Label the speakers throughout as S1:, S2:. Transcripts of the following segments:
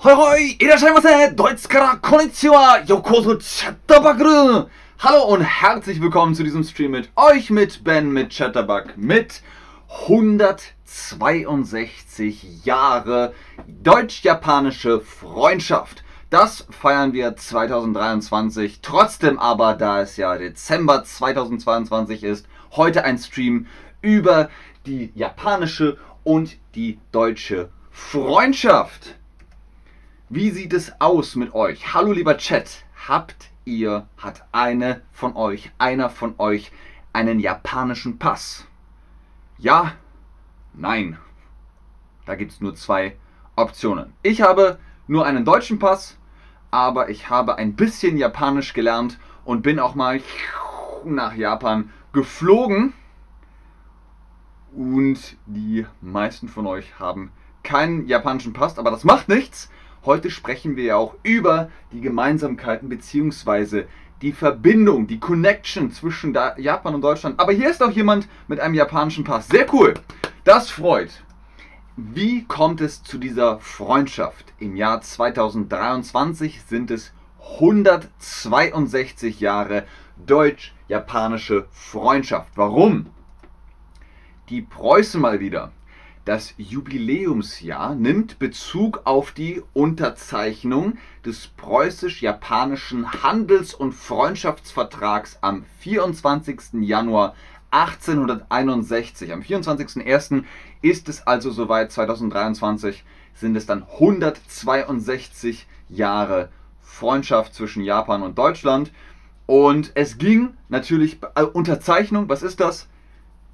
S1: Hoi hoi, irashaimase, Deutschkara, konnichiwa, yokoso chattabakuru. Hallo und herzlich willkommen zu diesem Stream mit euch, mit Ben, mit Chatterbug, mit 162 Jahre deutsch-japanische Freundschaft. Das feiern wir 2023. Trotzdem aber, da es ja Dezember 2022 ist, heute ein Stream über die japanische und die deutsche Freundschaft. Wie sieht es aus mit euch? Hallo lieber Chat, habt ihr, hat eine von euch, einer von euch einen japanischen Pass? Ja, nein. Da gibt es nur zwei Optionen. Ich habe nur einen deutschen Pass, aber ich habe ein bisschen Japanisch gelernt und bin auch mal nach Japan geflogen. Und die meisten von euch haben keinen japanischen Pass, aber das macht nichts Heute sprechen wir ja auch über die Gemeinsamkeiten bzw. die Verbindung, die Connection zwischen Japan und Deutschland. Aber hier ist auch jemand mit einem japanischen Pass. Sehr cool. Das freut. Wie kommt es zu dieser Freundschaft? Im Jahr 2023 sind es 162 Jahre deutsch-japanische Freundschaft. Warum? Die Preußen mal wieder das Jubiläumsjahr nimmt Bezug auf die Unterzeichnung des preußisch-japanischen Handels- und Freundschaftsvertrags am 24. Januar 1861. Am 24.01. ist es also soweit, 2023 sind es dann 162 Jahre Freundschaft zwischen Japan und Deutschland. Und es ging natürlich, äh, Unterzeichnung, was ist das?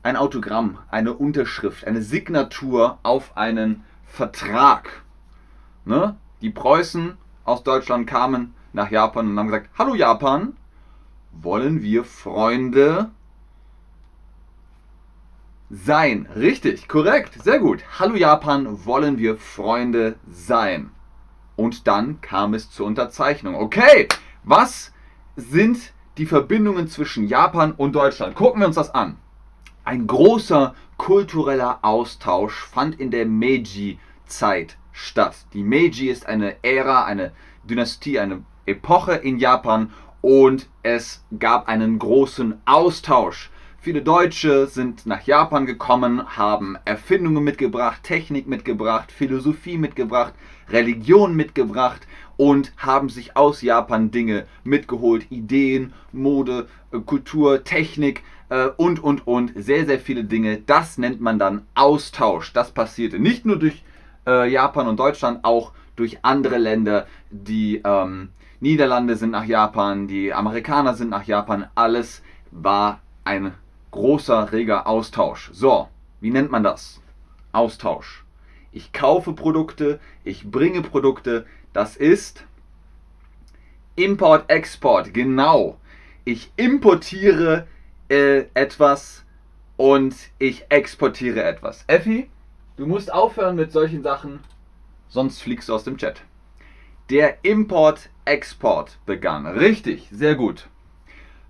S1: Ein Autogramm, eine Unterschrift, eine Signatur auf einen Vertrag. Ne? Die Preußen aus Deutschland kamen nach Japan und haben gesagt, hallo Japan, wollen wir Freunde sein? Richtig, korrekt, sehr gut. Hallo Japan, wollen wir Freunde sein? Und dann kam es zur Unterzeichnung. Okay, was sind die Verbindungen zwischen Japan und Deutschland? Gucken wir uns das an. Ein großer kultureller Austausch fand in der Meiji-Zeit statt. Die Meiji ist eine Ära, eine Dynastie, eine Epoche in Japan und es gab einen großen Austausch. Viele Deutsche sind nach Japan gekommen, haben Erfindungen mitgebracht, Technik mitgebracht, Philosophie mitgebracht, Religion mitgebracht und haben sich aus Japan Dinge mitgeholt, Ideen, Mode, Kultur, Technik, äh, und, und, und. Sehr, sehr viele Dinge. Das nennt man dann Austausch. Das passierte nicht nur durch äh, Japan und Deutschland, auch durch andere Länder. Die ähm, Niederlande sind nach Japan, die Amerikaner sind nach Japan. Alles war ein großer, reger Austausch. So, wie nennt man das? Austausch. Ich kaufe Produkte, ich bringe Produkte. Das ist Import-Export, genau. Ich importiere äh, etwas und ich exportiere etwas. Effi, du musst aufhören mit solchen Sachen, sonst fliegst du aus dem Chat. Der Import-Export begann. Richtig, sehr gut.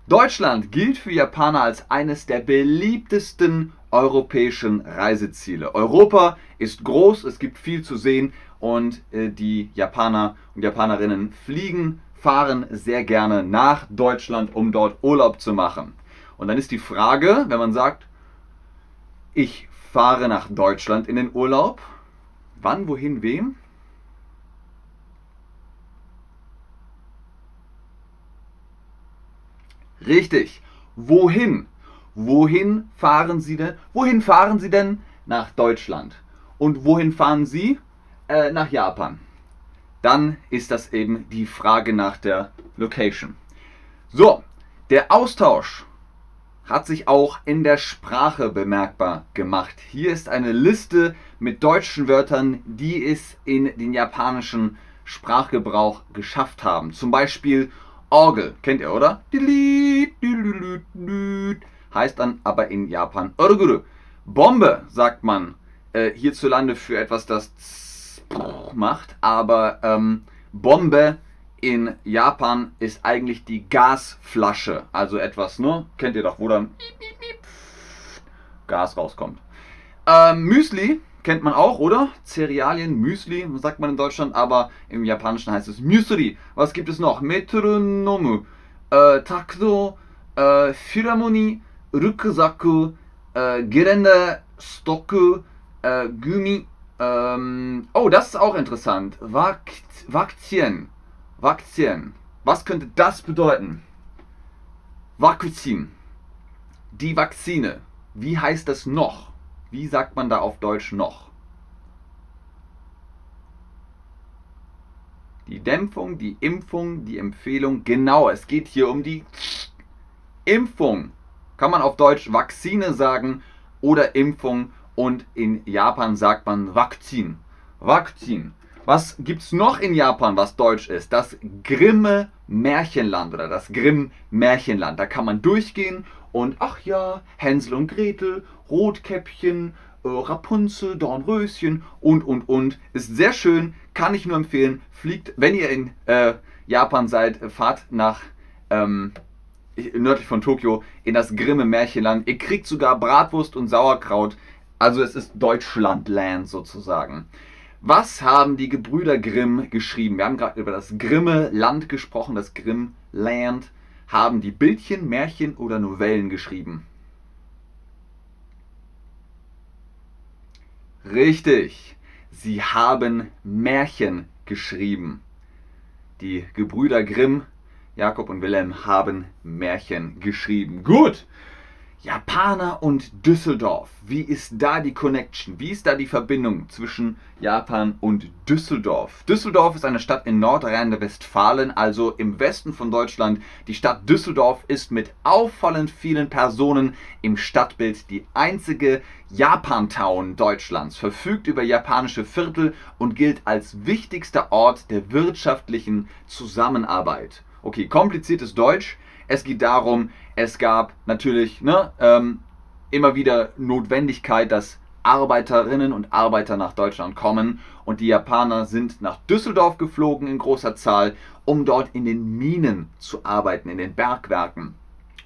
S1: Deutschland gilt für Japaner als eines der beliebtesten europäischen Reiseziele. Europa ist groß, es gibt viel zu sehen und äh, die Japaner und Japanerinnen fliegen, fahren sehr gerne nach Deutschland, um dort Urlaub zu machen. Und dann ist die Frage, wenn man sagt, ich fahre nach Deutschland in den Urlaub, wann, wohin, wem? Richtig. Wohin? Wohin fahren Sie denn? Wohin fahren Sie denn? Nach Deutschland. Und wohin fahren Sie? Äh, nach Japan. Dann ist das eben die Frage nach der Location. So, der Austausch hat sich auch in der Sprache bemerkbar gemacht. Hier ist eine Liste mit deutschen Wörtern, die es in den japanischen Sprachgebrauch geschafft haben. Zum Beispiel Orgel, kennt ihr, oder? Heißt dann aber in Japan Orguru. Bombe sagt man äh, hierzulande für etwas, das macht, aber ähm, Bombe in Japan ist eigentlich die Gasflasche. Also etwas, ne? Kennt ihr doch, wo dann Gas rauskommt. Ähm, Müsli kennt man auch, oder? Cerealien, Müsli, sagt man in Deutschland, aber im Japanischen heißt es Müsli. Was gibt es noch? Metronomu, äh, Takdo, äh, Phiramoni, Rucksaku, äh, Gerende, Stocku, äh, Gumi. Ähm, oh, das ist auch interessant. Vaktien. Vaktien. Was könnte das bedeuten? Vakuzin. Die Vakzine. Wie heißt das noch? Wie sagt man da auf Deutsch noch? Die Dämpfung, die Impfung, die Empfehlung. Genau, es geht hier um die Impfung. Kann man auf Deutsch Vakzine sagen oder Impfung und in Japan sagt man Vakzin. Vakzin. Was gibt es noch in Japan, was deutsch ist? Das Grimme Märchenland oder das Grimm Märchenland. Da kann man durchgehen und ach ja, Hänsel und Gretel, Rotkäppchen, äh, Rapunzel, Dornröschen und und und. Ist sehr schön, kann ich nur empfehlen. Fliegt, wenn ihr in äh, Japan seid, fahrt nach ähm, nördlich von Tokio in das Grimme Märchenland. Ihr kriegt sogar Bratwurst und Sauerkraut. Also es ist Deutschlandland sozusagen. Was haben die Gebrüder Grimm geschrieben? Wir haben gerade über das Grimme Land gesprochen, das Grimm Land. Haben die Bildchen, Märchen oder Novellen geschrieben? Richtig, sie haben Märchen geschrieben. Die Gebrüder Grimm, Jakob und Wilhelm, haben Märchen geschrieben. Gut, Japaner und Düsseldorf. Wie ist da die Connection? Wie ist da die Verbindung zwischen Japan und Düsseldorf? Düsseldorf ist eine Stadt in Nordrhein-Westfalen, also im Westen von Deutschland. Die Stadt Düsseldorf ist mit auffallend vielen Personen im Stadtbild die einzige Japantown Deutschlands, verfügt über japanische Viertel und gilt als wichtigster Ort der wirtschaftlichen Zusammenarbeit. Okay, kompliziertes Deutsch. Es geht darum, es gab natürlich ne, ähm, immer wieder Notwendigkeit, dass Arbeiterinnen und Arbeiter nach Deutschland kommen und die Japaner sind nach Düsseldorf geflogen in großer Zahl, um dort in den Minen zu arbeiten, in den Bergwerken.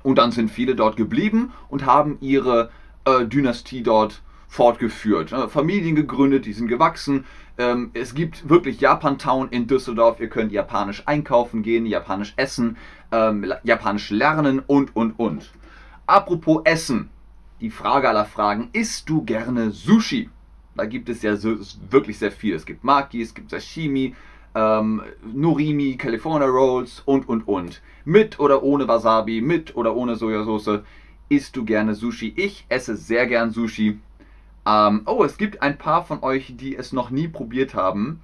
S1: Und dann sind viele dort geblieben und haben ihre äh, Dynastie dort fortgeführt. Äh, Familien gegründet, die sind gewachsen. Ähm, es gibt wirklich Japantown in Düsseldorf. Ihr könnt japanisch einkaufen gehen, japanisch essen, ähm, japanisch lernen und, und, und. Apropos Essen. Die Frage aller Fragen. Isst du gerne Sushi? Da gibt es ja so, wirklich sehr viel. Es gibt Maki, es gibt Sashimi, ähm, Norimi, California Rolls und, und, und. Mit oder ohne Wasabi, mit oder ohne Sojasauce. Isst du gerne Sushi? Ich esse sehr gern Sushi. Ähm, oh, es gibt ein paar von euch, die es noch nie probiert haben.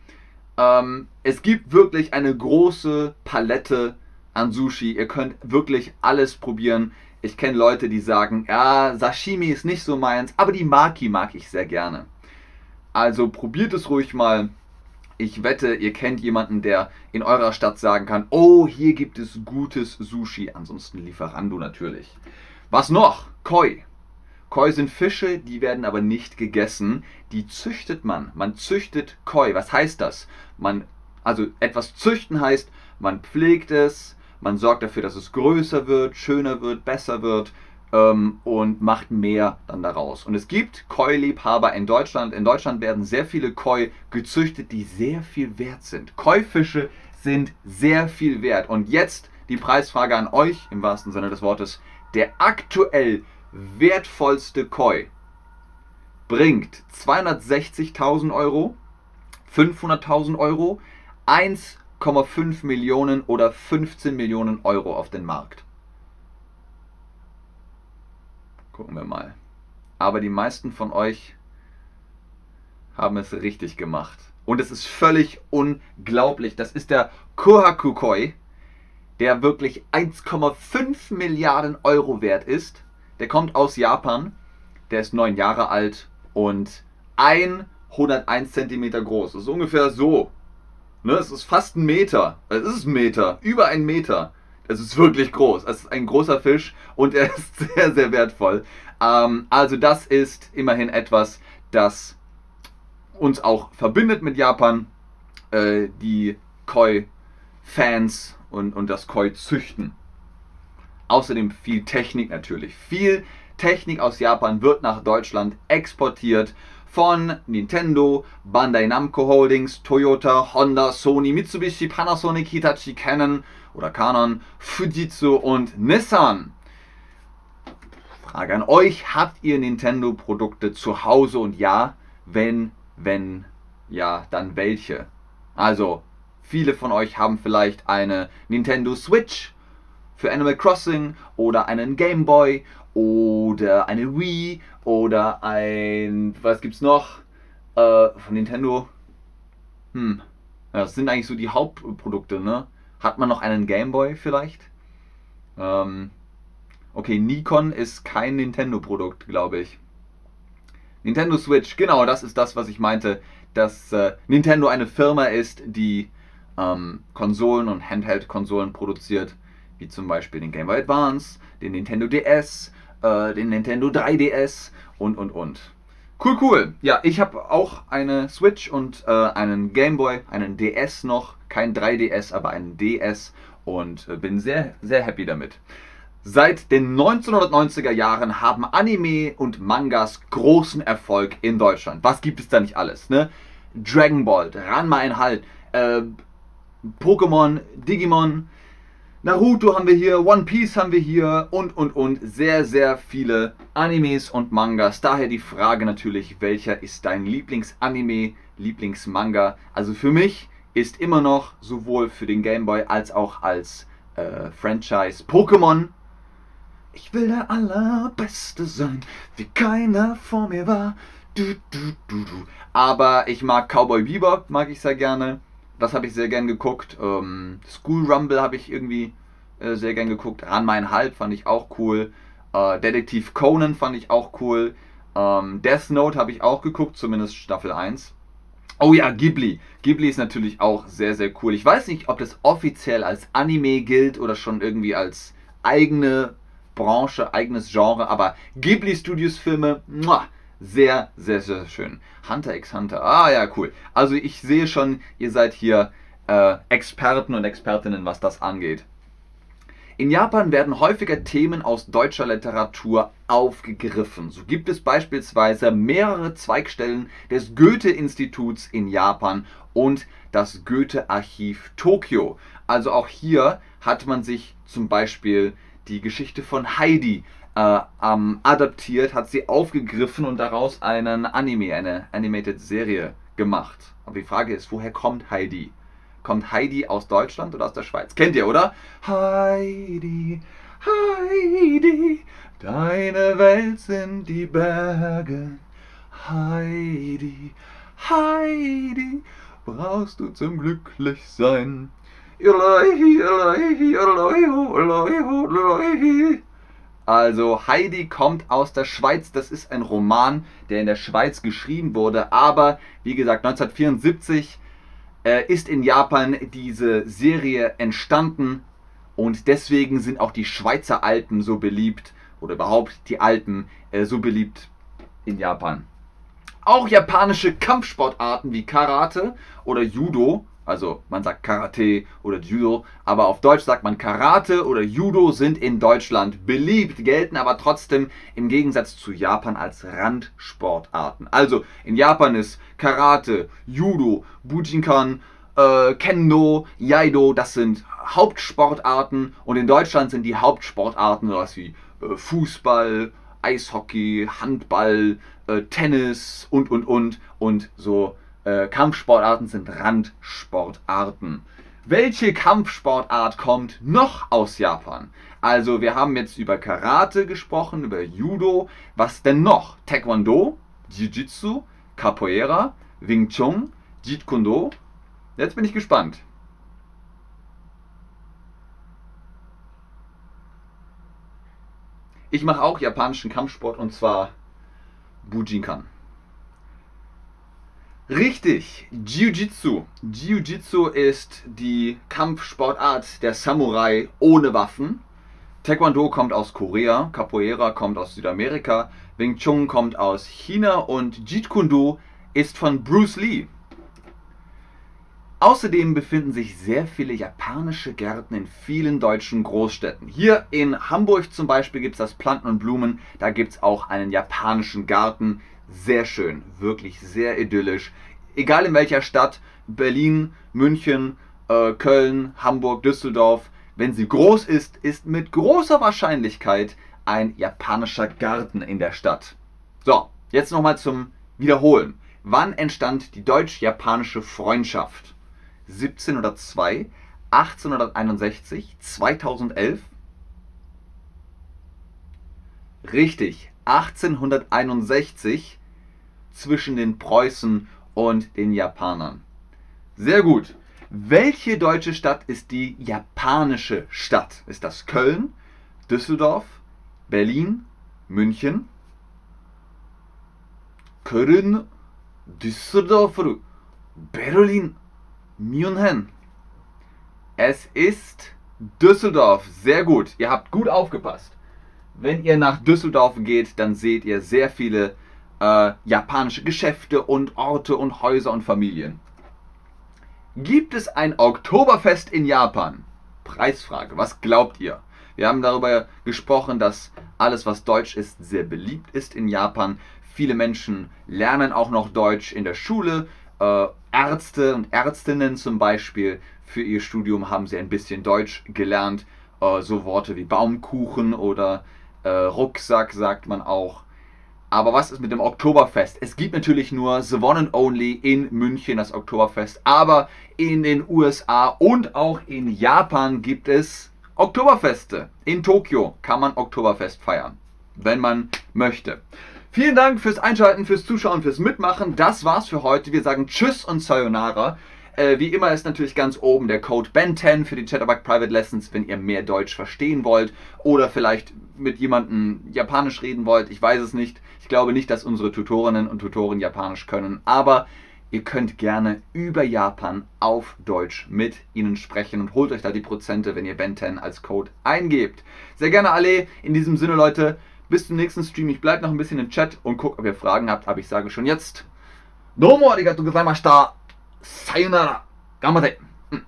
S1: Ähm, es gibt wirklich eine große Palette an Sushi. Ihr könnt wirklich alles probieren. Ich kenne Leute, die sagen, ja, Sashimi ist nicht so meins, aber die Maki mag ich sehr gerne. Also probiert es ruhig mal. Ich wette, ihr kennt jemanden, der in eurer Stadt sagen kann, oh, hier gibt es gutes Sushi. Ansonsten Lieferando natürlich. Was noch? Koi. Koi sind Fische, die werden aber nicht gegessen. Die züchtet man. Man züchtet Koi. Was heißt das? Man, also etwas züchten heißt, man pflegt es, man sorgt dafür, dass es größer wird, schöner wird, besser wird ähm, und macht mehr dann daraus. Und es gibt Koi-Liebhaber in Deutschland. In Deutschland werden sehr viele Koi gezüchtet, die sehr viel wert sind. Koi-Fische sind sehr viel wert. Und jetzt die Preisfrage an euch im wahrsten Sinne des Wortes. Der aktuell wertvollste Koi bringt 260.000 Euro, 500.000 Euro, 1,5 Millionen oder 15 Millionen Euro auf den Markt. Gucken wir mal. Aber die meisten von euch haben es richtig gemacht. Und es ist völlig unglaublich. Das ist der Kohaku Koi, der wirklich 1,5 Milliarden Euro wert ist der kommt aus Japan. Der ist neun Jahre alt und 101 Zentimeter groß. Das ist ungefähr so. Ne, es ist fast ein Meter. Es ist ein Meter. Über ein Meter. Es ist wirklich groß. Es ist ein großer Fisch und er ist sehr, sehr wertvoll. Ähm, also das ist immerhin etwas, das uns auch verbindet mit Japan. Äh, die Koi-Fans und, und das Koi-Züchten. Außerdem viel Technik natürlich. Viel Technik aus Japan wird nach Deutschland exportiert. von Nintendo, Bandai Namco Holdings, Toyota, Honda, Sony, Mitsubishi, Panasonic, Hitachi, Canon oder Canon, Fujitsu und Nissan. Frage an euch, habt ihr Nintendo-Produkte zu Hause und ja, wenn, wenn, ja, dann welche? Also, viele von euch haben vielleicht eine Nintendo Switch für Animal Crossing oder einen Game Boy oder eine Wii oder ein, was gibt's noch äh, von Nintendo? Hm, das sind eigentlich so die Hauptprodukte, ne? Hat man noch einen Game Boy vielleicht? Ähm, okay, Nikon ist kein Nintendo-Produkt, glaube ich. Nintendo Switch, genau, das ist das, was ich meinte, dass äh, Nintendo eine Firma ist, die ähm, Konsolen und Handheld-Konsolen produziert, wie zum Beispiel den Game Boy Advance, den Nintendo DS, äh, den Nintendo 3DS und und und. Cool, cool. Ja, ich habe auch eine Switch und äh, einen Game Boy, einen DS noch, kein 3DS, aber einen DS und äh, bin sehr, sehr happy damit. Seit den 1990er Jahren haben Anime und Mangas großen Erfolg in Deutschland. Was gibt es da nicht alles? Ne? Dragon Ball, Ranma ein Halt, äh, Pokémon, Digimon, Naruto haben wir hier, One Piece haben wir hier und und und sehr, sehr viele Animes und Mangas. Daher die Frage natürlich, welcher ist dein Lieblingsanime, Lieblingsmanga? Also für mich ist immer noch sowohl für den Game Boy als auch als äh, Franchise Pokémon. Ich will der Allerbeste sein, wie keiner vor mir war. Du, du, du. Aber ich mag Cowboy Bebop, mag ich sehr gerne. Das habe ich sehr gern geguckt. Ähm, School Rumble habe ich irgendwie äh, sehr gern geguckt. Ran mein Halb fand ich auch cool. Äh, Detektiv Conan fand ich auch cool. Ähm, Death Note habe ich auch geguckt, zumindest Staffel 1. Oh ja, Ghibli. Ghibli ist natürlich auch sehr, sehr cool. Ich weiß nicht, ob das offiziell als Anime gilt oder schon irgendwie als eigene Branche, eigenes Genre, aber Ghibli Studios Filme, muah, sehr, sehr, sehr schön. Hunter x Hunter. Ah ja, cool. Also ich sehe schon, ihr seid hier äh, Experten und Expertinnen, was das angeht. In Japan werden häufiger Themen aus deutscher Literatur aufgegriffen. So gibt es beispielsweise mehrere Zweigstellen des Goethe-Instituts in Japan und das Goethe-Archiv Tokio. Also auch hier hat man sich zum Beispiel die Geschichte von Heidi äh, ähm, adaptiert, hat sie aufgegriffen und daraus einen Anime, eine Animated Serie gemacht. Aber die Frage ist, woher kommt Heidi? Kommt Heidi aus Deutschland oder aus der Schweiz? Kennt ihr, oder? Heidi, Heidi, deine Welt sind die Berge. Heidi, Heidi, brauchst du zum Glücklichsein. Also Heidi kommt aus der Schweiz. Das ist ein Roman, der in der Schweiz geschrieben wurde. Aber wie gesagt, 1974 äh, ist in Japan diese Serie entstanden. Und deswegen sind auch die Schweizer Alpen so beliebt. Oder überhaupt die Alpen äh, so beliebt in Japan. Auch japanische Kampfsportarten wie Karate oder Judo also man sagt Karate oder Judo, aber auf Deutsch sagt man Karate oder Judo sind in Deutschland beliebt, gelten aber trotzdem im Gegensatz zu Japan als Randsportarten. Also in Japan ist Karate, Judo, Bujinkan, äh, Kendo, Jaido, das sind Hauptsportarten und in Deutschland sind die Hauptsportarten sowas wie äh, Fußball, Eishockey, Handball, äh, Tennis und und und und so äh, Kampfsportarten sind Randsportarten. Welche Kampfsportart kommt noch aus Japan? Also wir haben jetzt über Karate gesprochen, über Judo. Was denn noch? Taekwondo, Jiu-Jitsu, Capoeira, Wing Chun, Jeet Kune Do. Jetzt bin ich gespannt. Ich mache auch japanischen Kampfsport und zwar Bujinkan. Richtig, Jiu-Jitsu. Jiu-Jitsu ist die Kampfsportart der Samurai ohne Waffen. Taekwondo kommt aus Korea, Capoeira kommt aus Südamerika, Wing Chun kommt aus China und Jeet Kune Do ist von Bruce Lee. Außerdem befinden sich sehr viele japanische Gärten in vielen deutschen Großstädten. Hier in Hamburg zum Beispiel gibt es das Planten und Blumen, da gibt es auch einen japanischen Garten. sehr schön, wirklich sehr idyllisch. Egal in welcher Stadt, Berlin, München, äh, Köln, Hamburg, Düsseldorf, wenn sie groß ist, ist mit großer Wahrscheinlichkeit ein japanischer Garten in der Stadt. So, jetzt nochmal zum Wiederholen. Wann entstand die deutsch-japanische Freundschaft? 1702, 1861, 2011? Richtig, 1861 zwischen den Preußen und den Japanern. Sehr gut. Welche deutsche Stadt ist die japanische Stadt? Ist das Köln, Düsseldorf, Berlin, München? Köln, Düsseldorf, Berlin, München. Es ist Düsseldorf. Sehr gut. Ihr habt gut aufgepasst. Wenn ihr nach Düsseldorf geht, dann seht ihr sehr viele äh, japanische Geschäfte und Orte und Häuser und Familien. Gibt es ein Oktoberfest in Japan? Preisfrage. Was glaubt ihr? Wir haben darüber gesprochen, dass alles, was deutsch ist, sehr beliebt ist in Japan. Viele Menschen lernen auch noch Deutsch in der Schule. Äh, Ärzte und Ärztinnen zum Beispiel für ihr Studium haben sie ein bisschen Deutsch gelernt. Äh, so Worte wie Baumkuchen oder äh, Rucksack sagt man auch. Aber was ist mit dem Oktoberfest? Es gibt natürlich nur The One and Only in München das Oktoberfest, aber in den USA und auch in Japan gibt es Oktoberfeste. In Tokio kann man Oktoberfest feiern, wenn man möchte. Vielen Dank fürs Einschalten, fürs Zuschauen, fürs Mitmachen. Das war's für heute. Wir sagen Tschüss und Sayonara. Äh, wie immer ist natürlich ganz oben der Code BEN10 für die Chatterbug Private Lessons, wenn ihr mehr Deutsch verstehen wollt oder vielleicht mit jemandem Japanisch reden wollt. Ich weiß es nicht. Ich glaube nicht, dass unsere Tutorinnen und Tutoren Japanisch können, aber ihr könnt gerne über Japan auf Deutsch mit ihnen sprechen und holt euch da die Prozente, wenn ihr BEN10 als Code eingebt. Sehr gerne alle. In diesem Sinne, Leute, bis zum nächsten Stream. Ich bleibe noch ein bisschen im Chat und gucke, ob ihr Fragen habt. Aber ich sage schon jetzt. Domo du gozaimashita. Sayonara. Gamate. Hm.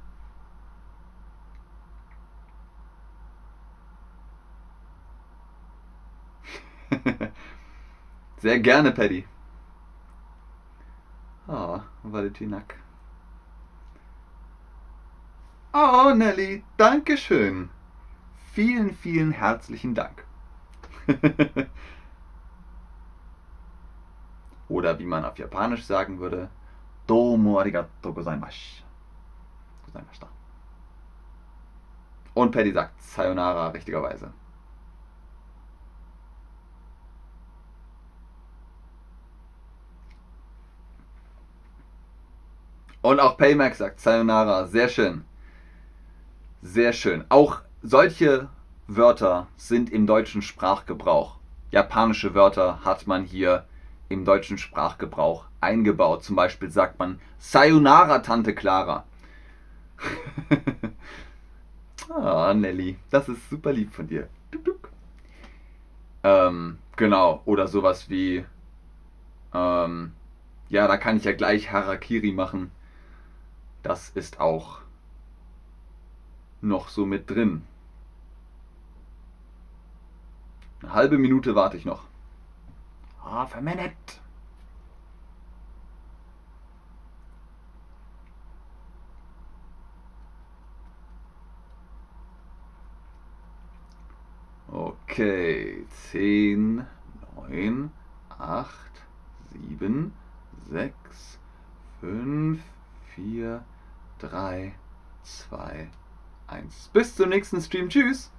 S1: Sehr gerne, Paddy. Oh, Valentinak. Oh, Nelly, danke schön. Vielen, vielen herzlichen Dank. Oder wie man auf Japanisch sagen würde, Domo arigato gozaimash. gozaimashita. Und Paddy sagt Sayonara richtigerweise. Und auch Paymax sagt Sayonara. Sehr schön. Sehr schön. Auch solche Wörter sind im deutschen Sprachgebrauch. Japanische Wörter hat man hier im deutschen Sprachgebrauch eingebaut. Zum Beispiel sagt man Sayonara, Tante Clara. ah, Nelly, das ist super lieb von dir. Ähm, genau, oder sowas wie, ähm, ja, da kann ich ja gleich Harakiri machen. Das ist auch noch so mit drin. Eine halbe Minute warte ich noch. Half a minute. Okay, 10, 9, 8, 7, 6, 5, 4, 3, 2, 1. Bis zum nächsten Stream. Tschüss.